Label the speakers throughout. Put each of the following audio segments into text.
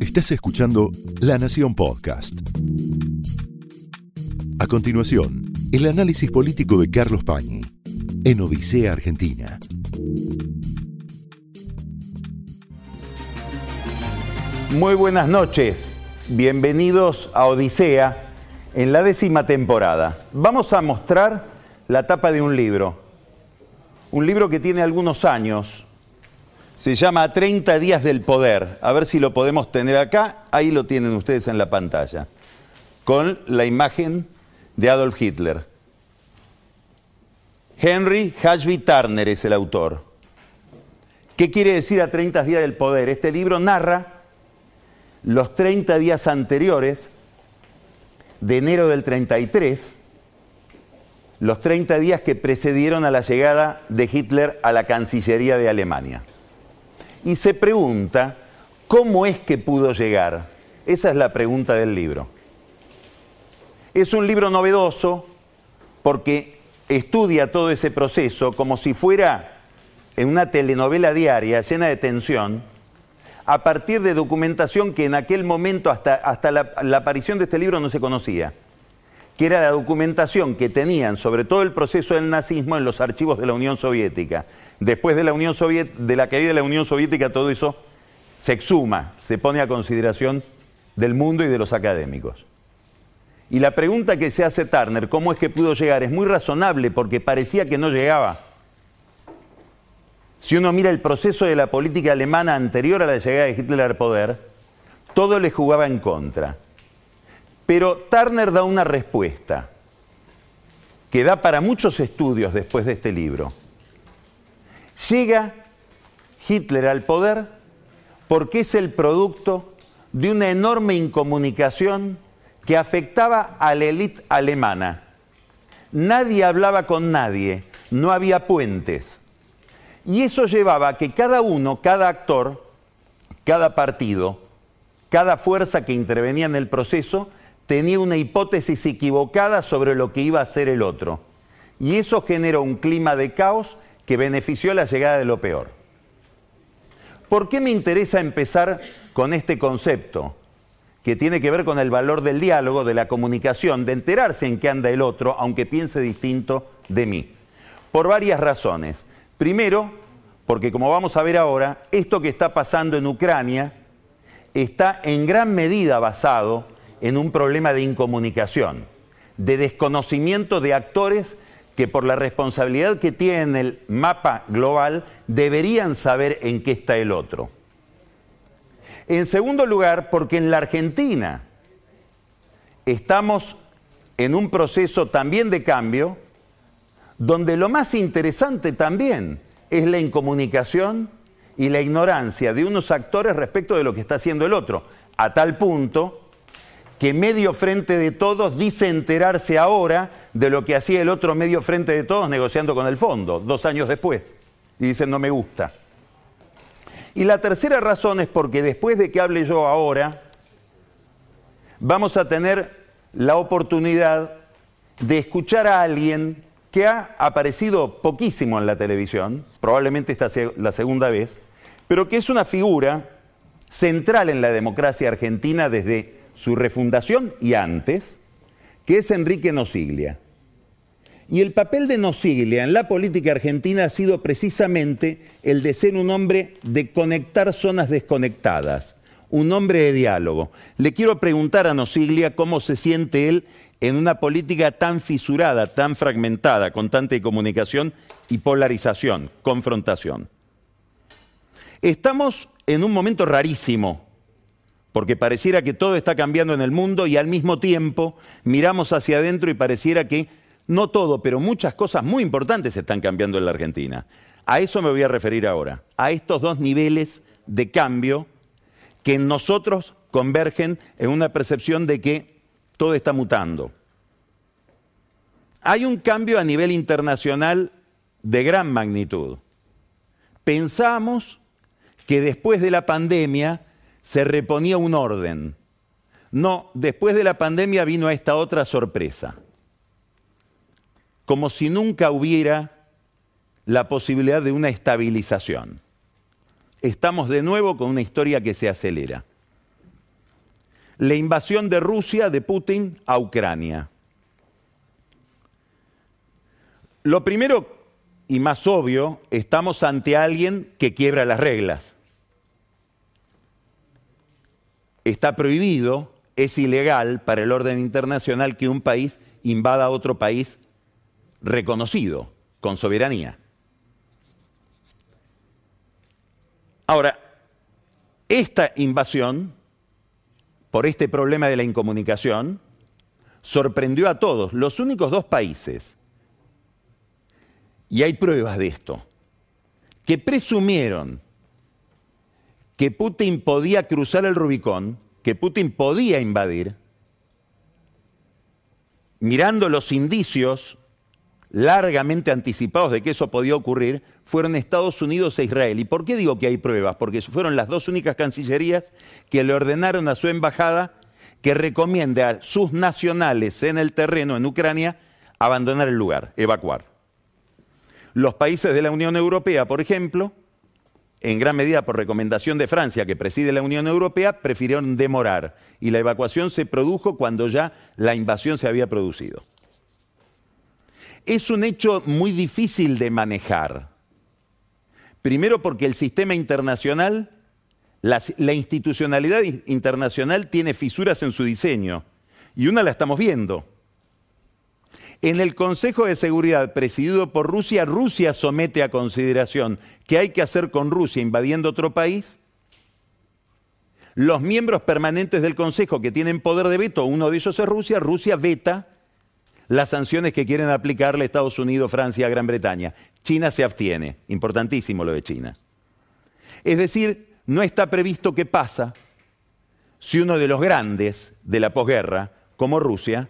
Speaker 1: Estás escuchando La Nación Podcast. A continuación, el análisis político de Carlos Pañi en Odisea Argentina.
Speaker 2: Muy buenas noches, bienvenidos a Odisea en la décima temporada. Vamos a mostrar la tapa de un libro, un libro que tiene algunos años, se llama 30 días del poder, a ver si lo podemos tener acá, ahí lo tienen ustedes en la pantalla, con la imagen de Adolf Hitler. Henry Hashby Turner es el autor. ¿Qué quiere decir a 30 días del poder? Este libro narra los 30 días anteriores, de enero del 33, los 30 días que precedieron a la llegada de Hitler a la Cancillería de Alemania. Y se pregunta, ¿cómo es que pudo llegar? Esa es la pregunta del libro. Es un libro novedoso porque estudia todo ese proceso como si fuera en una telenovela diaria llena de tensión a partir de documentación que en aquel momento, hasta, hasta la, la, aparición de este libro, no se conocía, que era la documentación que tenían sobre todo el proceso del nazismo en los archivos de la Unión Soviética. Después de la, Unión caída de la Unión Soviética, todo eso se exhuma, se pone a consideración del mundo y de los académicos. Y la pregunta que se hace Turner, ¿cómo es que pudo llegar? Es muy razonable porque parecía que no llegaba. Si uno mira el proceso de la política alemana anterior a la llegada de Hitler al poder, todo le jugaba en contra. Pero Turner da una respuesta que da para muchos estudios después de este libro. Llega Hitler al poder porque es el producto de una enorme incomunicación que afectaba a la élite alemana. Nadie hablaba con nadie, no había puentes. Y eso llevaba a que cada uno, cada actor, cada partido, cada fuerza que intervenía en el proceso, tenía una hipótesis equivocada sobre lo que iba a hacer el otro. Y eso generó un clima de caos que benefició la llegada de lo peor. ¿Por qué me interesa empezar con este concepto? que tiene que ver con el valor del diálogo, de la comunicación, de enterarse en qué anda el otro, aunque piense distinto de mí. Por varias razones. Primero, porque como vamos a ver ahora, esto que está pasando en Ucrania está en gran medida basado en un problema de incomunicación, de desconocimiento de actores que por la responsabilidad que tienen el mapa global deberían saber en qué está el otro. En segundo lugar, porque en la Argentina estamos en un proceso también de cambio, donde lo más interesante también es la incomunicación y la ignorancia de unos actores respecto de lo que está haciendo el otro, a tal punto que medio frente de todos dice enterarse ahora de lo que hacía el otro medio frente de todos negociando con el fondo, dos años después, y dicen no me gusta. Y la tercera razón es porque después de que hable yo ahora, vamos a tener la oportunidad de escuchar a alguien que ha aparecido poquísimo en la televisión, probablemente esta sea la segunda vez, pero que es una figura central en la democracia argentina desde su refundación y antes, que es Enrique Nosiglia. Y el papel de Nosiglia en la política argentina ha sido precisamente el de ser un hombre de conectar zonas desconectadas, un hombre de diálogo. Le quiero preguntar a Nosiglia cómo se siente él en una política tan fisurada, tan fragmentada, con tanta comunicación y polarización, confrontación. Estamos en un momento rarísimo, porque pareciera que todo está cambiando en el mundo y al mismo tiempo miramos hacia adentro y pareciera que no todo, pero muchas cosas muy importantes están cambiando en la Argentina. A eso me voy a referir ahora, a estos dos niveles de cambio que en nosotros convergen en una percepción de que todo está mutando. Hay un cambio a nivel internacional de gran magnitud. Pensamos que después de la pandemia se reponía un orden. No, después de la pandemia vino esta otra sorpresa como si nunca hubiera la posibilidad de una estabilización. estamos de nuevo con una historia que se acelera. La invasión de Rusia, de Putin, a Ucrania. Lo primero y más obvio, estamos ante alguien que quiebra las reglas. Está prohibido, es ilegal para el orden internacional que un país invada a otro país reconocido, con soberanía. Ahora, esta invasión, por este problema de la incomunicación, sorprendió a todos. Los únicos dos países y hay pruebas de esto, que presumieron que Putin podía cruzar el Rubicón, que Putin podía invadir, mirando los indicios largamente anticipados de que eso podía ocurrir, fueron Estados Unidos e Israel. ¿Y por qué digo que hay pruebas? Porque fueron las dos únicas cancillerías que le ordenaron a su embajada que recomiende a sus nacionales en el terreno, en Ucrania, abandonar el lugar, evacuar. Los países de la Unión Europea, por ejemplo, en gran medida por recomendación de Francia, que preside la Unión Europea, prefirieron demorar y la evacuación se produjo cuando ya la invasión se había producido. Es un hecho muy difícil de manejar. Primero porque el sistema internacional, la, institucionalidad internacional tiene fisuras en su diseño y una la estamos viendo. En el Consejo de Seguridad presidido por Rusia, Rusia somete a consideración qué hay que hacer con Rusia invadiendo otro país. Los miembros permanentes del Consejo que tienen poder de veto, uno de ellos es Rusia, Rusia veta las sanciones que quieren aplicarle Estados Unidos, Francia, Gran Bretaña. China se abstiene, importantísimo lo de China. Es decir, no está previsto qué pasa si uno de los grandes de la posguerra, como Rusia,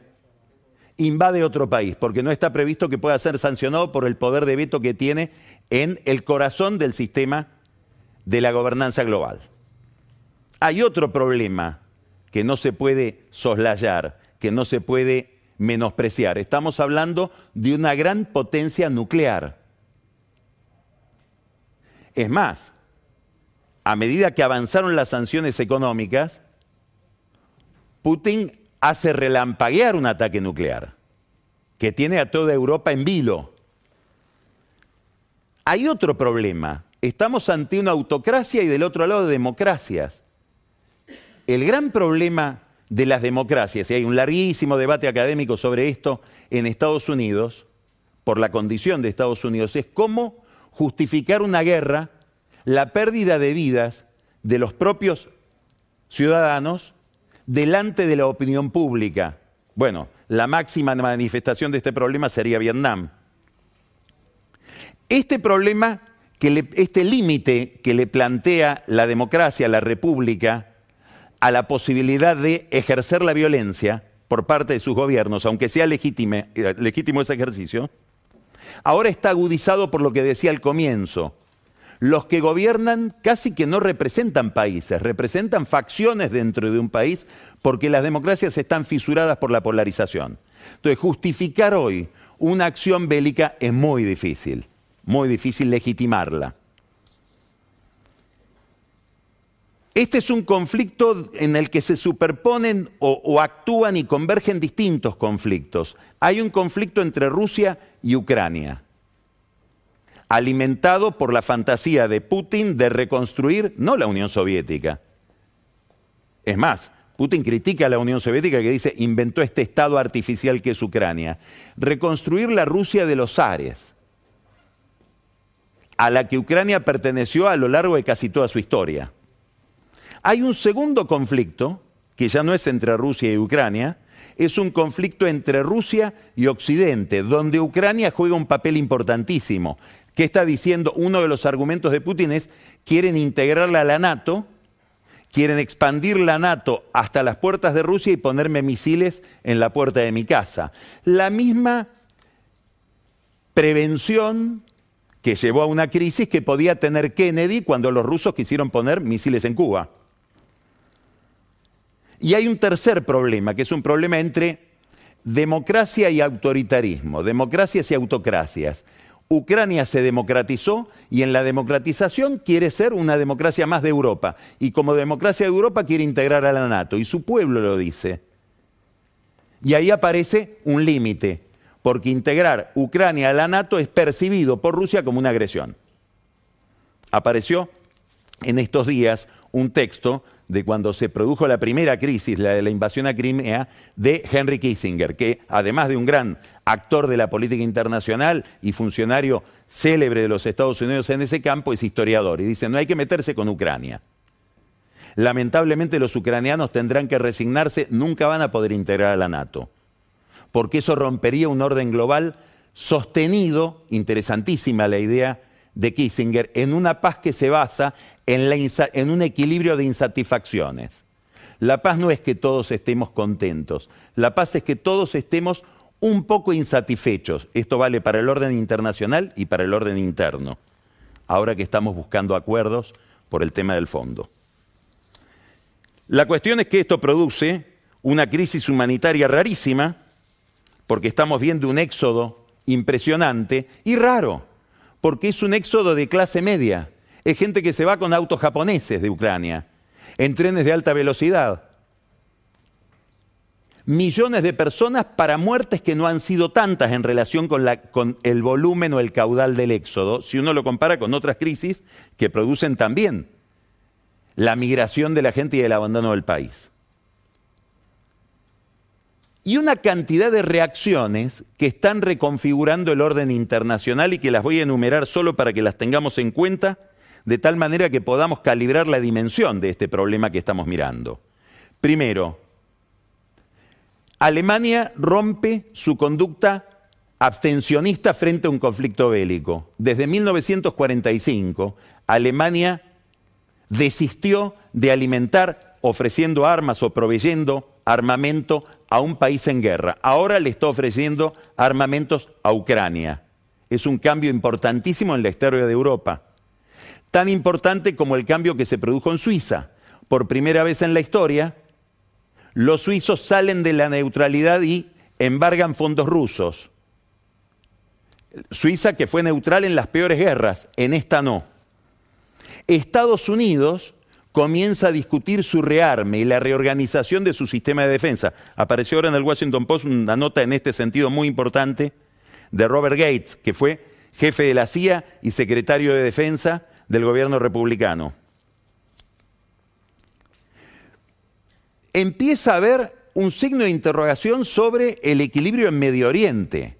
Speaker 2: invade otro país, porque no está previsto que pueda ser sancionado por el poder de veto que tiene en el corazón del sistema de la gobernanza global. Hay otro problema que no se puede soslayar, que no se puede menospreciar. Estamos hablando de una gran potencia nuclear. Es más, a medida que avanzaron las sanciones económicas, Putin hace relampaguear un ataque nuclear que tiene a toda Europa en vilo. Hay otro problema. Estamos ante una autocracia y del otro lado democracias. El gran problema de las democracias, y hay un larguísimo debate académico sobre esto en Estados Unidos, por la condición de Estados Unidos, es cómo justificar una guerra, la pérdida de vidas de los propios ciudadanos delante de la opinión pública. Bueno, la máxima manifestación de este problema sería Vietnam. Este problema, este límite que le plantea la democracia, la república, a la posibilidad de ejercer la violencia por parte de sus gobiernos, aunque sea legítimo ese ejercicio, ahora está agudizado por lo que decía al comienzo, los que gobiernan casi que no representan países, representan facciones dentro de un país porque las democracias están fisuradas por la polarización. Entonces, justificar hoy una acción bélica es muy difícil, muy difícil legitimarla. Este es un conflicto en el que se superponen o, o, actúan y convergen distintos conflictos. Hay un conflicto entre Rusia y Ucrania alimentado por la fantasía de Putin de reconstruir no la Unión Soviética. Es más, Putin critica a la Unión Soviética que dice inventó este estado artificial que es Ucrania. Reconstruir la Rusia de los Ares, a la que Ucrania perteneció a lo largo de casi toda su historia. Hay un segundo conflicto, que ya no es entre Rusia y Ucrania, es un conflicto entre Rusia y Occidente, donde Ucrania juega un papel importantísimo. ¿Qué está diciendo? Uno de los argumentos de Putin es, quieren integrarla a la NATO, quieren expandir la NATO hasta las puertas de Rusia y ponerme misiles en la puerta de mi casa. La misma prevención que llevó a una crisis que podía tener Kennedy cuando los rusos quisieron poner misiles en Cuba. Y hay un tercer problema, que es un problema entre democracia y autoritarismo, democracias y autocracias. Ucrania se democratizó y en la democratización quiere ser una democracia más de Europa. Y como democracia de Europa quiere integrar a la NATO. Y su pueblo lo dice. Y ahí aparece un límite, porque integrar Ucrania a la NATO es percibido por Rusia como una agresión. Apareció en estos días un texto de cuando se produjo la primera crisis, la de la invasión a Crimea, de Henry Kissinger, que además de un gran actor de la política internacional y funcionario célebre de los Estados Unidos en ese campo, es historiador y dice, no hay que meterse con Ucrania. Lamentablemente los ucranianos tendrán que resignarse, nunca van a poder integrar a la NATO, porque eso rompería un orden global sostenido, interesantísima la idea de Kissinger, en una paz que se basa en, un equilibrio de insatisfacciones. La paz no es que todos estemos contentos, la paz es que todos estemos un poco insatisfechos. Esto vale para el orden internacional y para el orden interno, ahora que estamos buscando acuerdos por el tema del fondo. La cuestión es que esto produce una crisis humanitaria rarísima, porque estamos viendo un éxodo impresionante y raro, porque es un éxodo de clase media es gente que se va con autos japoneses de Ucrania, en trenes de alta velocidad. Millones de personas para muertes que no han sido tantas en relación con, el volumen o el caudal del éxodo, si uno lo compara con otras crisis que producen también la migración de la gente y el abandono del país. Y una cantidad de reacciones que están reconfigurando el orden internacional y que las voy a enumerar solo para que las tengamos en cuenta de tal manera que podamos calibrar la dimensión de este problema que estamos mirando. Primero, Alemania rompe su conducta abstencionista frente a un conflicto bélico. Desde 1945, Alemania desistió de alimentar ofreciendo armas o proveyendo armamento a un país en guerra. Ahora le está ofreciendo armamentos a Ucrania. Es un cambio importantísimo en la historia de Europa tan importante como el cambio que se produjo en Suiza. Por primera vez en la historia, los suizos salen de la neutralidad y embargan fondos rusos. Suiza que fue neutral en las peores guerras, en esta no. Estados Unidos comienza a discutir su rearme y la reorganización de su sistema de defensa. Apareció ahora en el Washington Post una nota en este sentido muy importante de Robert Gates, que fue jefe de la CIA y secretario de Defensa del gobierno republicano. Empieza a haber un signo de interrogación sobre el equilibrio en Medio Oriente.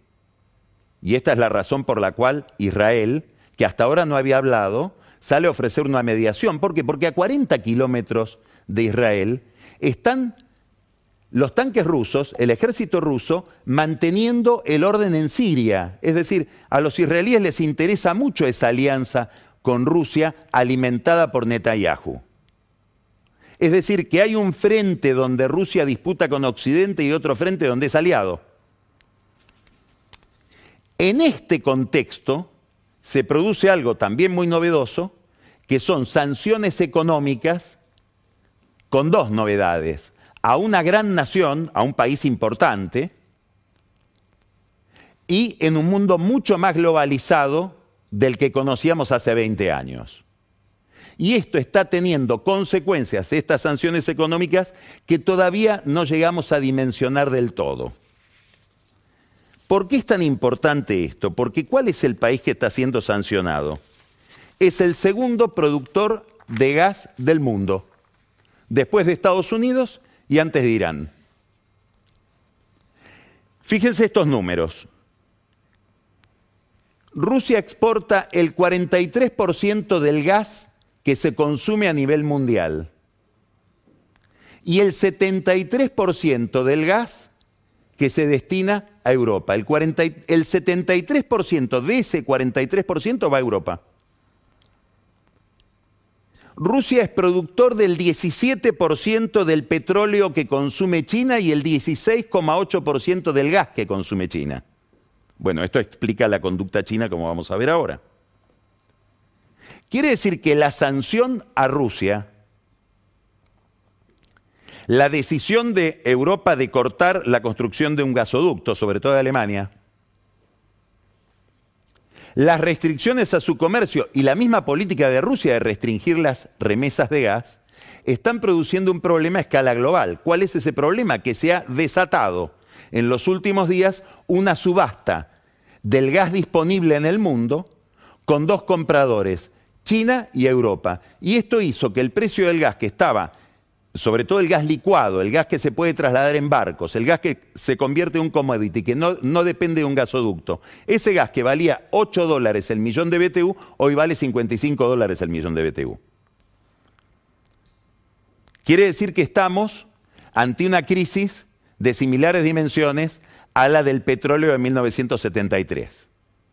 Speaker 2: Y esta es la razón por la cual Israel, que hasta ahora no había hablado, sale a ofrecer una mediación. ¿Por qué? Porque a 40 kilómetros de Israel están los tanques rusos, el ejército ruso, manteniendo el orden en Siria. Es decir, a los israelíes les interesa mucho esa alianza con Rusia alimentada por Netanyahu. Es decir, que hay un frente donde Rusia disputa con Occidente y otro frente donde es aliado. En este contexto se produce algo también muy novedoso, que son sanciones económicas con dos novedades. A una gran nación, a un país importante, y en un mundo mucho más globalizado del que conocíamos hace 20 años. Y esto está teniendo consecuencias, estas sanciones económicas, que todavía no llegamos a dimensionar del todo. ¿Por qué es tan importante esto? Porque ¿cuál es el país que está siendo sancionado? Es el segundo productor de gas del mundo, después de Estados Unidos y antes de Irán. Fíjense estos números. Rusia exporta el 43% del gas que se consume a nivel mundial y el 73% del gas que se destina a Europa. El, 73% de ese 43% va a Europa. Rusia es productor del 17% del petróleo que consume China y el 16,8% del gas que consume China. Bueno, esto explica la conducta china como vamos a ver ahora. Quiere decir que la sanción a Rusia, la decisión de Europa de cortar la construcción de un gasoducto, sobre todo de Alemania, Las restricciones a su comercio y la misma política de Rusia de restringir las remesas de gas están produciendo un problema a escala global. ¿Cuál es ese problema? Que se ha desatado en los últimos días una subasta del gas disponible en el mundo con dos compradores, China y Europa. Y esto hizo que el precio del gas que estaba, sobre todo el gas licuado, el gas que se puede trasladar en barcos, el gas que se convierte en un commodity, que no, no depende de un gasoducto, ese gas que valía 8 dólares el millón de BTU, hoy vale 55 dólares el millón de BTU. Quiere decir que estamos ante una crisis de similares dimensiones a la del petróleo de 1973,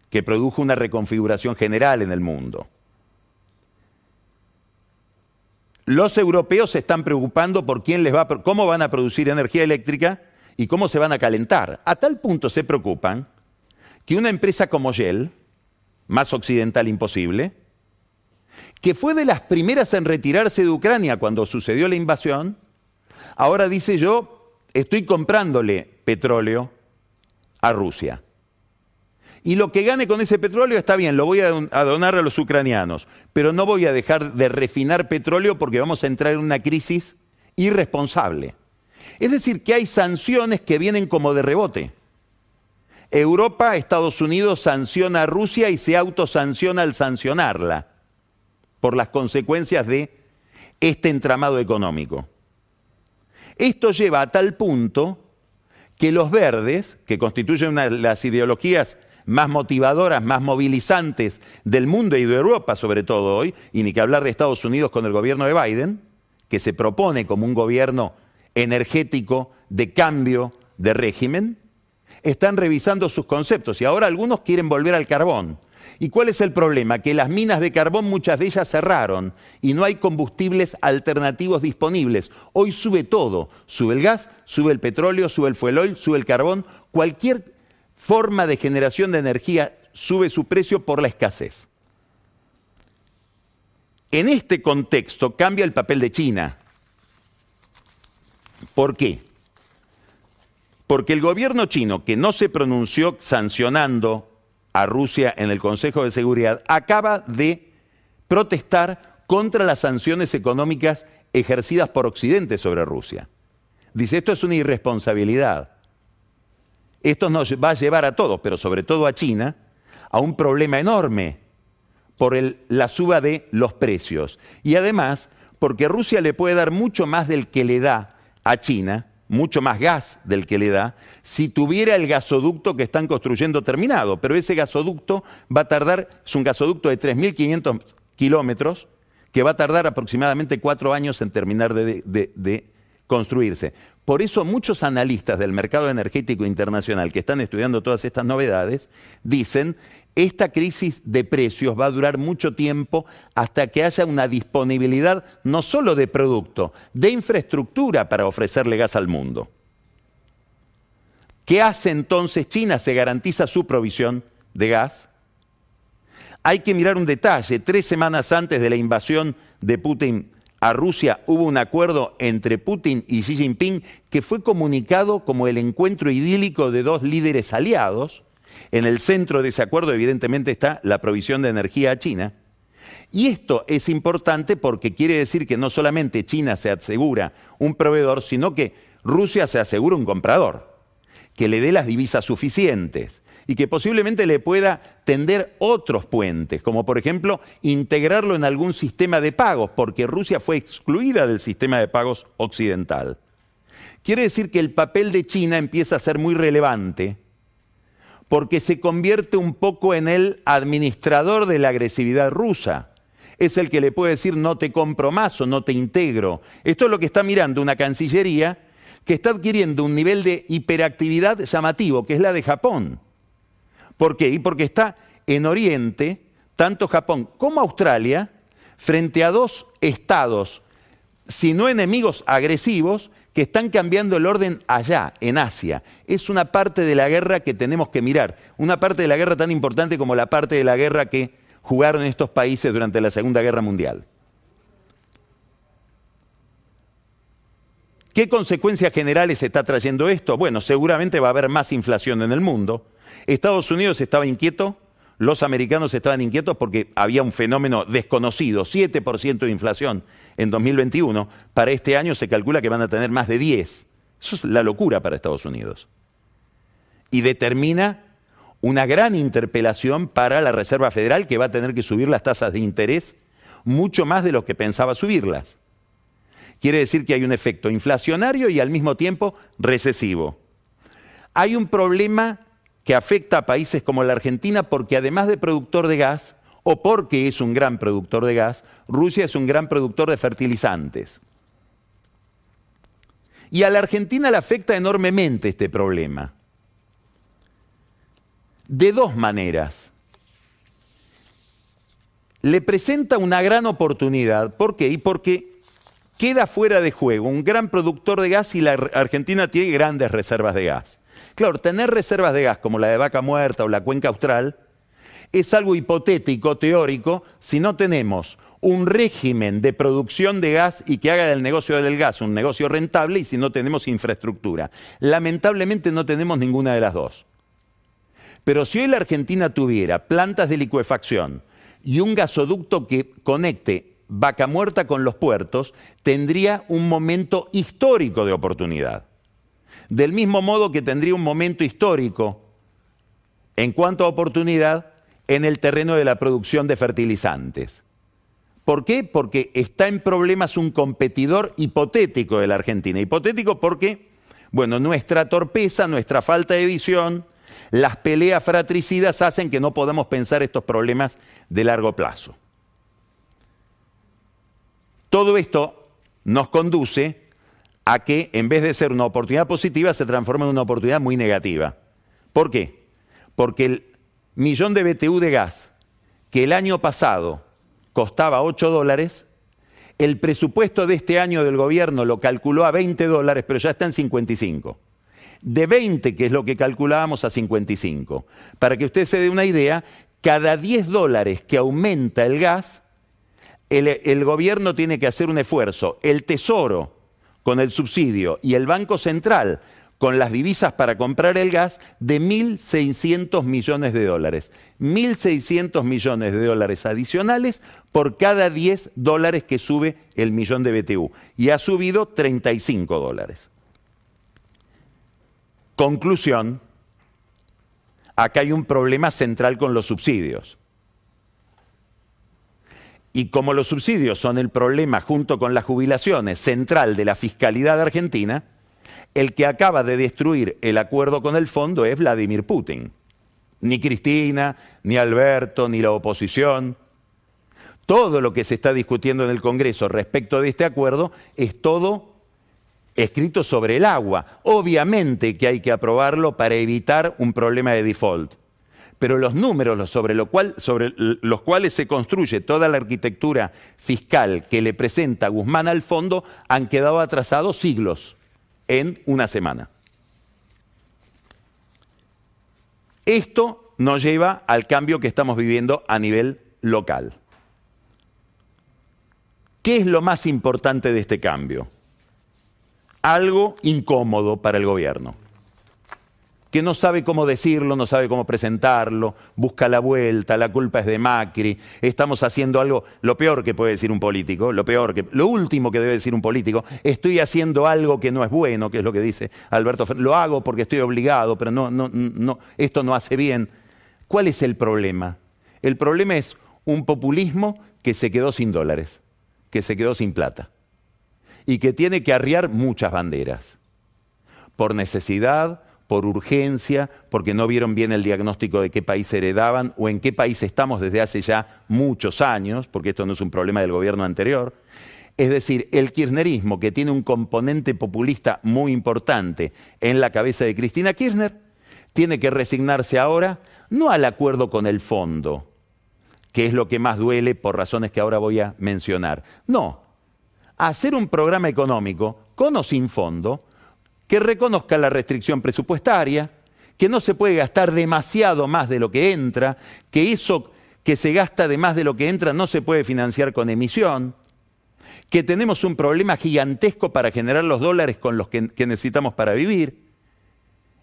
Speaker 2: que produjo una reconfiguración general en el mundo. Los europeos se están preocupando por quién les va cómo van a producir energía eléctrica y cómo se van a calentar. A tal punto se preocupan que una empresa como Shell, más occidental imposible, que fue de las primeras en retirarse de Ucrania cuando sucedió la invasión, ahora dice yo estoy comprándole petróleo a Rusia. Y lo que gane con ese petróleo está bien, lo voy a donar a los ucranianos, pero no voy a dejar de refinar petróleo porque vamos a entrar en una crisis irresponsable. Es decir, que hay sanciones que vienen como de rebote. Europa, Estados Unidos sanciona a Rusia y se autosanciona al sancionarla por las consecuencias de este entramado económico. Esto lleva a tal punto que los verdes, que constituyen una de las ideologías más motivadoras, más movilizantes del mundo y de Europa sobre todo hoy, y ni que hablar de Estados Unidos con el gobierno de Biden, que se propone como un gobierno energético de cambio de régimen, están revisando sus conceptos y ahora algunos quieren volver al carbón. ¿Y cuál es el problema? Que las minas de carbón, muchas de ellas cerraron y no hay combustibles alternativos disponibles. Hoy sube todo, sube el gas, sube el petróleo, sube el fuel oil, sube el carbón, cualquier forma de generación de energía sube su precio por la escasez. En este contexto cambia el papel de China. ¿Por qué? Porque el gobierno chino, que no se pronunció sancionando a Rusia en el Consejo de Seguridad, acaba de protestar contra las sanciones económicas ejercidas por Occidente sobre Rusia. Dice, esto es una irresponsabilidad. Esto nos va a llevar a todos, pero sobre todo a China, a un problema enorme por la suba de los precios. Y además, porque Rusia le puede dar mucho más del que le da a China, mucho más gas del que le da, si tuviera el gasoducto que están construyendo terminado. Pero ese gasoducto va a tardar, es un gasoducto de 3.500 kilómetros, que va a tardar aproximadamente cuatro años en terminar de, de construirse. Por eso muchos analistas del mercado energético internacional que están estudiando todas estas novedades dicen esta crisis de precios va a durar mucho tiempo hasta que haya una disponibilidad no solo de producto, de infraestructura para ofrecerle gas al mundo. ¿Qué hace entonces China? Se garantiza su provisión de gas. Hay que mirar un detalle. Tres semanas antes de la invasión de Putin a Rusia hubo un acuerdo entre Putin y Xi Jinping que fue comunicado como el encuentro idílico de dos líderes aliados en el centro de ese acuerdo, evidentemente, está la provisión de energía a China. Y esto es importante porque quiere decir que no solamente China se asegura un proveedor, sino que Rusia se asegura un comprador, que le dé las divisas suficientes y que posiblemente le pueda tender otros puentes, como por ejemplo integrarlo en algún sistema de pagos, porque Rusia fue excluida del sistema de pagos occidental. Quiere decir que el papel de China empieza a ser muy relevante porque se convierte un poco en el administrador de la agresividad rusa. Es el que le puede decir no te compro más o no te integro. Esto es lo que está mirando una Cancillería que está adquiriendo un nivel de hiperactividad llamativo, que es la de Japón. ¿Por qué? Y porque está en Oriente, tanto Japón como Australia, frente a dos estados, si no enemigos agresivos, que están cambiando el orden allá, en Asia. Es una parte de la guerra que tenemos que mirar, una parte de la guerra tan importante como la parte de la guerra que jugaron estos países durante la Segunda Guerra Mundial. ¿Qué consecuencias generales está trayendo esto? Bueno, seguramente va a haber más inflación en el mundo. Estados Unidos estaba inquieto los americanos estaban inquietos porque había un fenómeno desconocido, 7% de inflación en 2021. Para este año se calcula que van a tener más de 10. Eso es la locura para Estados Unidos. Y determina una gran interpelación para la Reserva Federal que va a tener que subir las tasas de interés mucho más de lo que pensaba subirlas. Quiere decir que hay un efecto inflacionario y al mismo tiempo recesivo. Hay un problema que afecta a países como la Argentina porque además de productor de gas, o porque es un gran productor de gas, Rusia es un gran productor de fertilizantes. Y a la Argentina le afecta enormemente este problema. De dos maneras. Le presenta una gran oportunidad. ¿Por qué? Y porque queda fuera de juego un gran productor de gas y la Argentina tiene grandes reservas de gas. Claro, tener reservas de gas como la de Vaca Muerta o la cuenca austral es algo hipotético, teórico, si no tenemos un régimen de producción de gas y que haga del negocio del gas un negocio rentable y si no tenemos infraestructura. Lamentablemente no tenemos ninguna de las dos. Pero si hoy la Argentina tuviera plantas de licuefacción y un gasoducto que conecte Vaca Muerta con los puertos, tendría un momento histórico de oportunidad. Del mismo modo que tendría un momento histórico en cuanto a oportunidad en el terreno de la producción de fertilizantes. ¿Por qué? Porque está en problemas un competidor hipotético de la Argentina. Hipotético porque, bueno, nuestra torpeza, nuestra falta de visión, las peleas fratricidas hacen que no podamos pensar estos problemas de largo plazo. Todo esto nos conduce a que en vez de ser una oportunidad positiva se transforma en una oportunidad muy negativa. ¿Por qué? Porque el millón de BTU de gas que el año pasado costaba 8 dólares, el presupuesto de este año del gobierno lo calculó a 20 dólares, pero ya está en 55. De 20, que es lo que calculábamos, a 55. Para que usted se dé una idea, cada 10 dólares que aumenta el gas, el, el gobierno tiene que hacer un esfuerzo. El Tesoro, con el subsidio y el Banco Central con las divisas para comprar el gas de 1.600 millones de dólares. 1.600 millones de dólares adicionales por cada 10 dólares que sube el millón de BTU. Y ha subido 35 dólares. Conclusión, acá hay un problema central con los subsidios. Y como los subsidios son el problema junto con las jubilaciones central de la fiscalidad argentina, el que acaba de destruir el acuerdo con el fondo es Vladimir Putin. Ni Cristina, ni Alberto, ni la oposición. Todo lo que se está discutiendo en el Congreso respecto de este acuerdo es todo escrito sobre el agua. Obviamente que hay que aprobarlo para evitar un problema de default pero los números sobre, los cuales se construye toda la arquitectura fiscal que le presenta Guzmán al fondo han quedado atrasados siglos en una semana. Esto nos lleva al cambio que estamos viviendo a nivel local. ¿Qué es lo más importante de este cambio? Algo incómodo para el gobierno que no sabe cómo decirlo, no sabe cómo presentarlo, busca la vuelta, la culpa es de Macri, estamos haciendo algo, lo peor que puede decir un político, lo peor que, lo último que debe decir un político, estoy haciendo algo que no es bueno, que es lo que dice Alberto lo hago porque estoy obligado, pero no, no, no, esto no hace bien. ¿Cuál es el problema? El problema es un populismo que se quedó sin dólares, que se quedó sin plata y que tiene que arriar muchas banderas, por necesidad, por urgencia, porque no vieron bien el diagnóstico de qué país heredaban o en qué país estamos desde hace ya muchos años, porque esto no es un problema del gobierno anterior. Es decir, el kirchnerismo, que tiene un componente populista muy importante en la cabeza de Cristina Kirchner, tiene que resignarse ahora no al acuerdo con el fondo, que es lo que más duele por razones que ahora voy a mencionar. No, a hacer un programa económico con o sin fondo que reconozca la restricción presupuestaria, que no se puede gastar demasiado más de lo que entra, que eso que se gasta de más de lo que entra no se puede financiar con emisión, que tenemos un problema gigantesco para generar los dólares con los que, necesitamos para vivir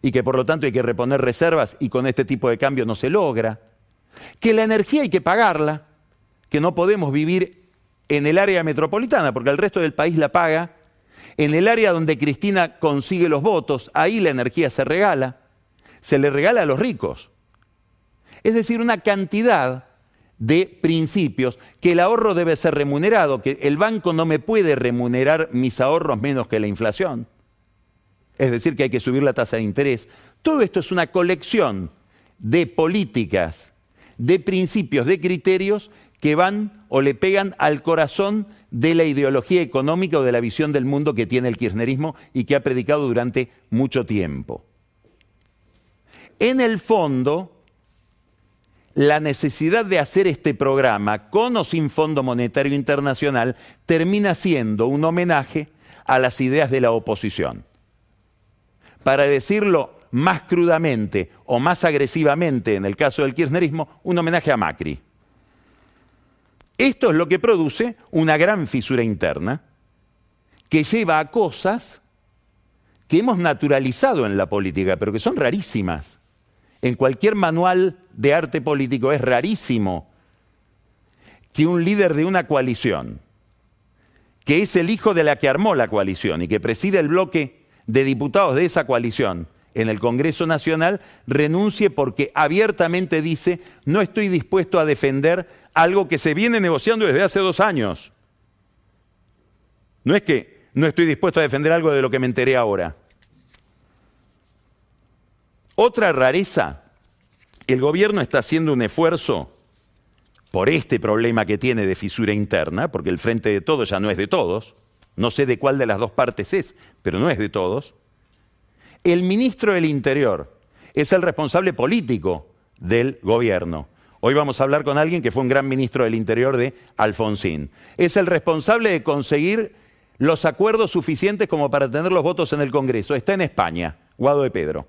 Speaker 2: y que por lo tanto hay que reponer reservas y con este tipo de cambio no se logra. que la energía hay que pagarla, que no podemos vivir en el área metropolitana, porque el resto del país la paga, en el área donde Cristina consigue los votos, ahí la energía se regala, se le regala a los ricos. Es decir, una cantidad de principios, que el ahorro debe ser remunerado, que el banco no me puede remunerar mis ahorros menos que la inflación. Es decir, que hay que subir la tasa de interés. Todo esto es una colección de políticas, de principios, de criterios que van o le pegan al corazón de la ideología económica o de la visión del mundo que tiene el kirchnerismo y que ha predicado durante mucho tiempo. En el fondo, la necesidad de hacer este programa con o sin Fondo Monetario Internacional termina siendo un homenaje a las ideas de la oposición. Para decirlo más crudamente o más agresivamente en el caso del kirchnerismo, un homenaje a Macri. Esto es lo que produce una gran fisura interna que lleva a cosas que hemos naturalizado en la política, pero que son rarísimas. En cualquier manual de arte político es rarísimo que un líder de una coalición, que es el hijo de la que armó la coalición y que preside el bloque de diputados de esa coalición en el Congreso Nacional, renuncie porque abiertamente dice, no estoy dispuesto a defender algo que se viene negociando desde hace dos años. No es que no estoy dispuesto a defender algo de lo que me enteré ahora. Otra rareza, el gobierno está haciendo un esfuerzo por este problema que tiene de fisura interna, porque el frente de todos ya no es de todos, no sé de cuál de las dos partes es, pero no es de todos. El ministro del Interior es el responsable político del gobierno. Hoy vamos a hablar con alguien que fue un gran ministro del Interior de Alfonsín. Es el responsable de conseguir los acuerdos suficientes como para tener los votos en el Congreso. Está en España, Guado de Pedro.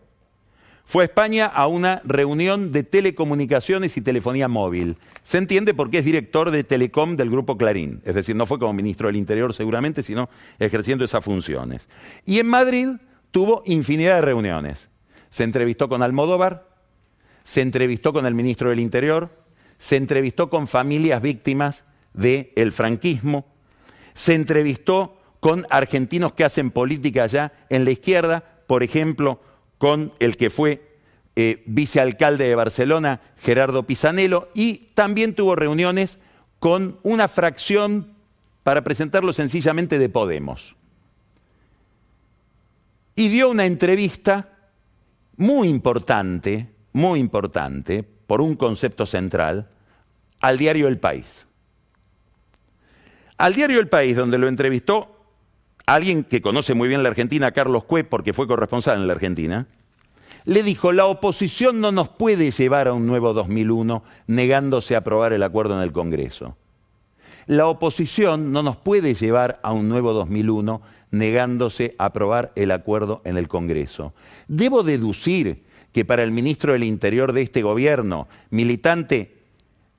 Speaker 2: Fue a España a una reunión de telecomunicaciones y telefonía móvil. Se entiende porque es director de Telecom del Grupo Clarín. Es decir, no fue como ministro del Interior seguramente, sino ejerciendo esas funciones. Y en Madrid tuvo infinidad de reuniones. Se entrevistó con Almodóvar, se entrevistó con el ministro del Interior, se entrevistó con familias víctimas del franquismo, se entrevistó con argentinos que hacen política allá en la izquierda, por ejemplo, con el que fue eh, vicealcalde de Barcelona, Gerardo Pisanello, y también tuvo reuniones con una fracción, para presentarlo sencillamente, de Podemos. Y dio una entrevista muy importante, muy importante, por un concepto central, al diario El País. Al diario El País, donde lo entrevistó alguien que conoce muy bien la Argentina, Carlos Cue, porque fue corresponsal en la Argentina, le dijo, la oposición no nos puede llevar a un nuevo 2001 negándose a aprobar el acuerdo en el Congreso. La oposición no nos puede llevar a un nuevo 2001 negándose a aprobar el acuerdo en el Congreso. Debo deducir que para el ministro del Interior de este gobierno, militante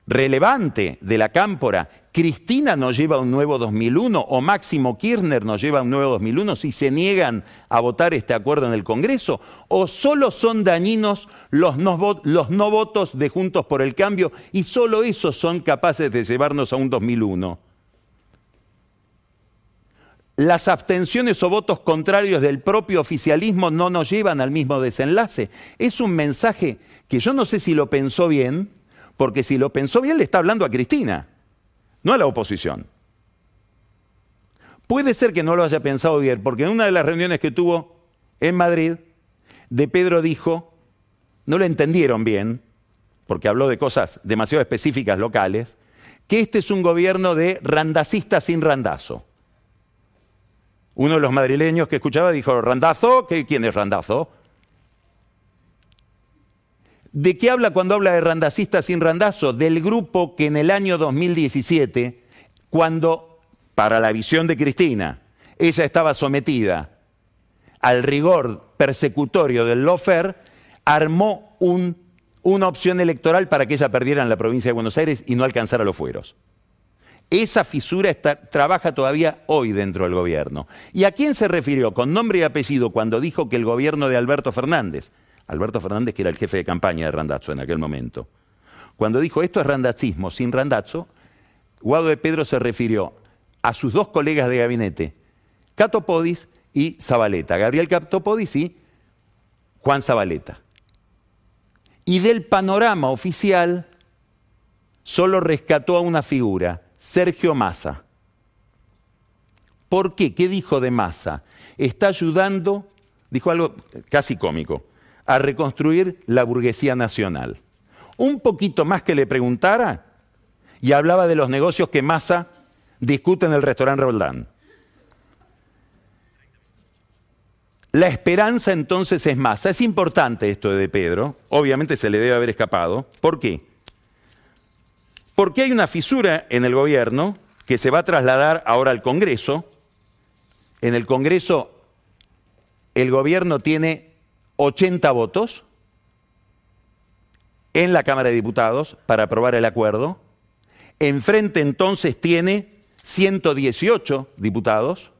Speaker 2: relevante de la cámpora, Cristina nos lleva un nuevo 2001 o Máximo Kirchner nos lleva un nuevo 2001 si se niegan a votar este acuerdo en el Congreso? ¿O solo son dañinos los no, los no votos de Juntos por el Cambio y solo esos son capaces de llevarnos a un 2001? Las abstenciones o votos contrarios del propio oficialismo no nos llevan al mismo desenlace. Es un mensaje que yo no sé si lo pensó bien, porque si lo pensó bien le está hablando a Cristina, no a la oposición. Puede ser que no lo haya pensado bien, porque en una de las reuniones que tuvo en Madrid, de Pedro dijo, no lo entendieron bien, porque habló de cosas demasiado específicas locales, que este es un gobierno de randacistas sin randazo. Uno de los madrileños que escuchaba dijo, ¿randazo? ¿Quién es randazo? ¿De qué habla cuando habla de randacista sin randazo? Del grupo que en el año 2017, cuando, para la visión de Cristina, ella estaba sometida al rigor persecutorio del lofer, armó una opción electoral para que ella perdiera en la provincia de Buenos Aires y no alcanzara los fueros. Esa fisura trabaja todavía hoy dentro del gobierno. ¿Y a quién se refirió con nombre y apellido cuando dijo que el gobierno de Alberto Fernández Alberto Fernández, que era el jefe de campaña de Randazzo en aquel momento. Cuando dijo esto es randazismo sin randazzo, Guado de Pedro se refirió a sus dos colegas de gabinete, Catopodis y Zabaleta, Gabriel Catopodis y Juan Zabaleta. Y del panorama oficial solo rescató a una figura, Sergio Massa. ¿Por qué? ¿Qué dijo de Massa? Está ayudando, dijo algo casi cómico, a reconstruir la burguesía nacional. Un poquito más que le preguntara y hablaba de los negocios que Massa discute en el restaurante Roldán. La esperanza entonces es Massa. Es importante esto de Pedro, obviamente se le debe haber escapado. ¿Por qué? Porque hay una fisura en el gobierno que se va a trasladar ahora al Congreso. En el Congreso el gobierno tiene 80 votos en la Cámara de Diputados para aprobar el acuerdo. Enfrente entonces tiene 118 diputados.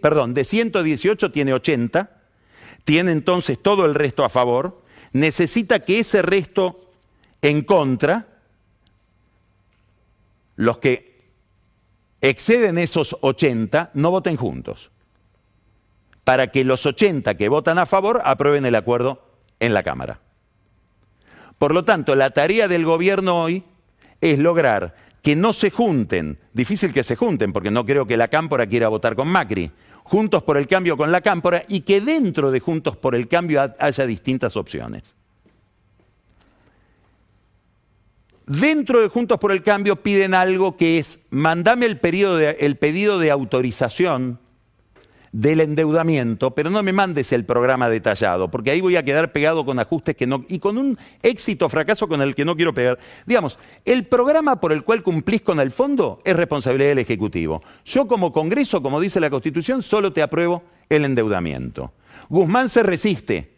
Speaker 2: perdón, de 118 tiene 80. Tiene entonces todo el resto a favor. Necesita que ese resto en contra, los que exceden esos 80, no voten juntos para que los 80 que votan a favor aprueben el acuerdo en la Cámara. Por lo tanto, la tarea del gobierno hoy es lograr que no se junten, difícil que se junten, porque no creo que la Cámpora quiera votar con Macri, Juntos por el Cambio con la Cámpora, y que dentro de Juntos por el Cambio haya distintas opciones. Dentro de Juntos por el Cambio piden algo que es, mandame el, pedido de autorización del endeudamiento, pero no me mandes el programa detallado, porque ahí voy a quedar pegado con ajustes que no, y con un éxito fracaso con el que no quiero pegar. Digamos, el programa por el cual cumplís con el fondo es responsabilidad del Ejecutivo. Yo como Congreso, como dice la Constitución, solo te apruebo el endeudamiento. Guzmán se resiste.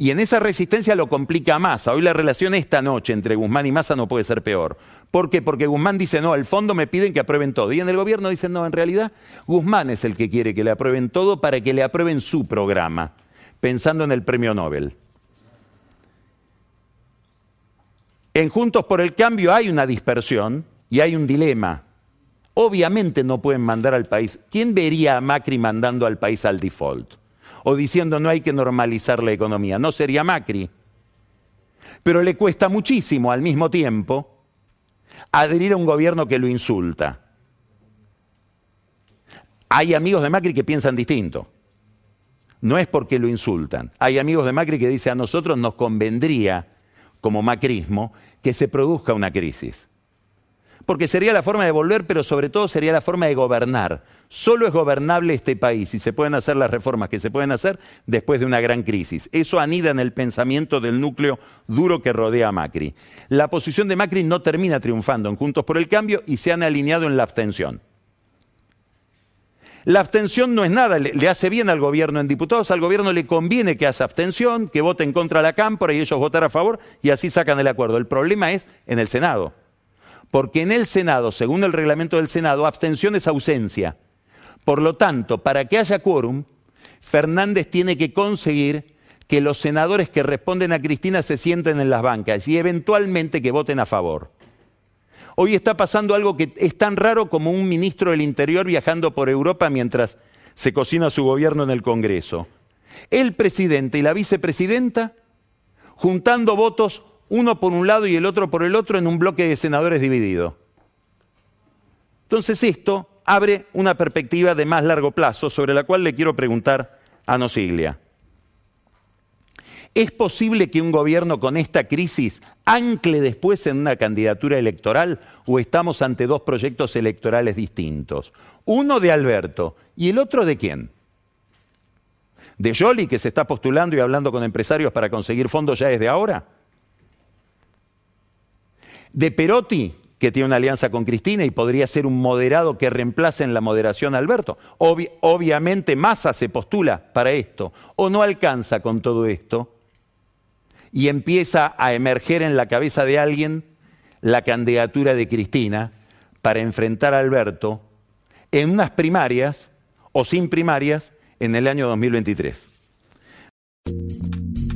Speaker 2: Y en esa resistencia lo complica más. Hoy la relación esta noche entre Guzmán y Massa no puede ser peor. ¿Por qué? Porque Guzmán dice, no, al fondo me piden que aprueben todo. Y en el gobierno dicen, no, en realidad Guzmán es el que quiere que le aprueben todo para que le aprueben su programa, pensando en el premio Nobel. En Juntos por el Cambio hay una dispersión y hay un dilema. Obviamente no pueden mandar al país. ¿Quién vería a Macri mandando al país al default? O diciendo no hay que normalizar la economía. No sería Macri. Pero le cuesta muchísimo al mismo tiempo adherir a un gobierno que lo insulta. Hay amigos de Macri que piensan distinto. No es porque lo insultan. Hay amigos de Macri que dicen a nosotros nos convendría, como macrismo, que se produzca una crisis porque sería la forma de volver, pero sobre todo sería la forma de gobernar. Solo es gobernable este país y se pueden hacer las reformas que se pueden hacer después de una gran crisis. Eso anida en el pensamiento del núcleo duro que rodea a Macri. La posición de Macri no termina triunfando en Juntos por el Cambio y se han alineado en la abstención. La abstención no es nada, le, hace bien al gobierno en diputados, al gobierno le conviene que haga abstención, que voten contra la Cámpora y ellos votar a favor y así sacan el acuerdo. El problema es en el Senado porque en el Senado, según el reglamento del Senado, abstención es ausencia. Por lo tanto, para que haya quórum, Fernández tiene que conseguir que los senadores que responden a Cristina se sienten en las bancas y eventualmente que voten a favor. Hoy está pasando algo que es tan raro como un ministro del Interior viajando por Europa mientras se cocina su gobierno en el Congreso. El presidente y la vicepresidenta juntando votos uno por un lado y el otro por el otro en un bloque de senadores dividido. Entonces esto abre una perspectiva de más largo plazo sobre la cual le quiero preguntar a Nosiglia. ¿Es posible que un gobierno con esta crisis ancle después en una candidatura electoral o estamos ante dos proyectos electorales distintos? Uno de Alberto y el otro de quién? ¿De Jolly que se está postulando y hablando con empresarios para conseguir fondos ya desde ahora? De Perotti, que tiene una alianza con Cristina y podría ser un moderado que reemplace en la moderación a Alberto. obviamente Massa se postula para esto, o no alcanza con todo esto, y empieza a emerger en la cabeza de alguien la candidatura de Cristina para enfrentar a Alberto en unas primarias o sin primarias en el año 2023.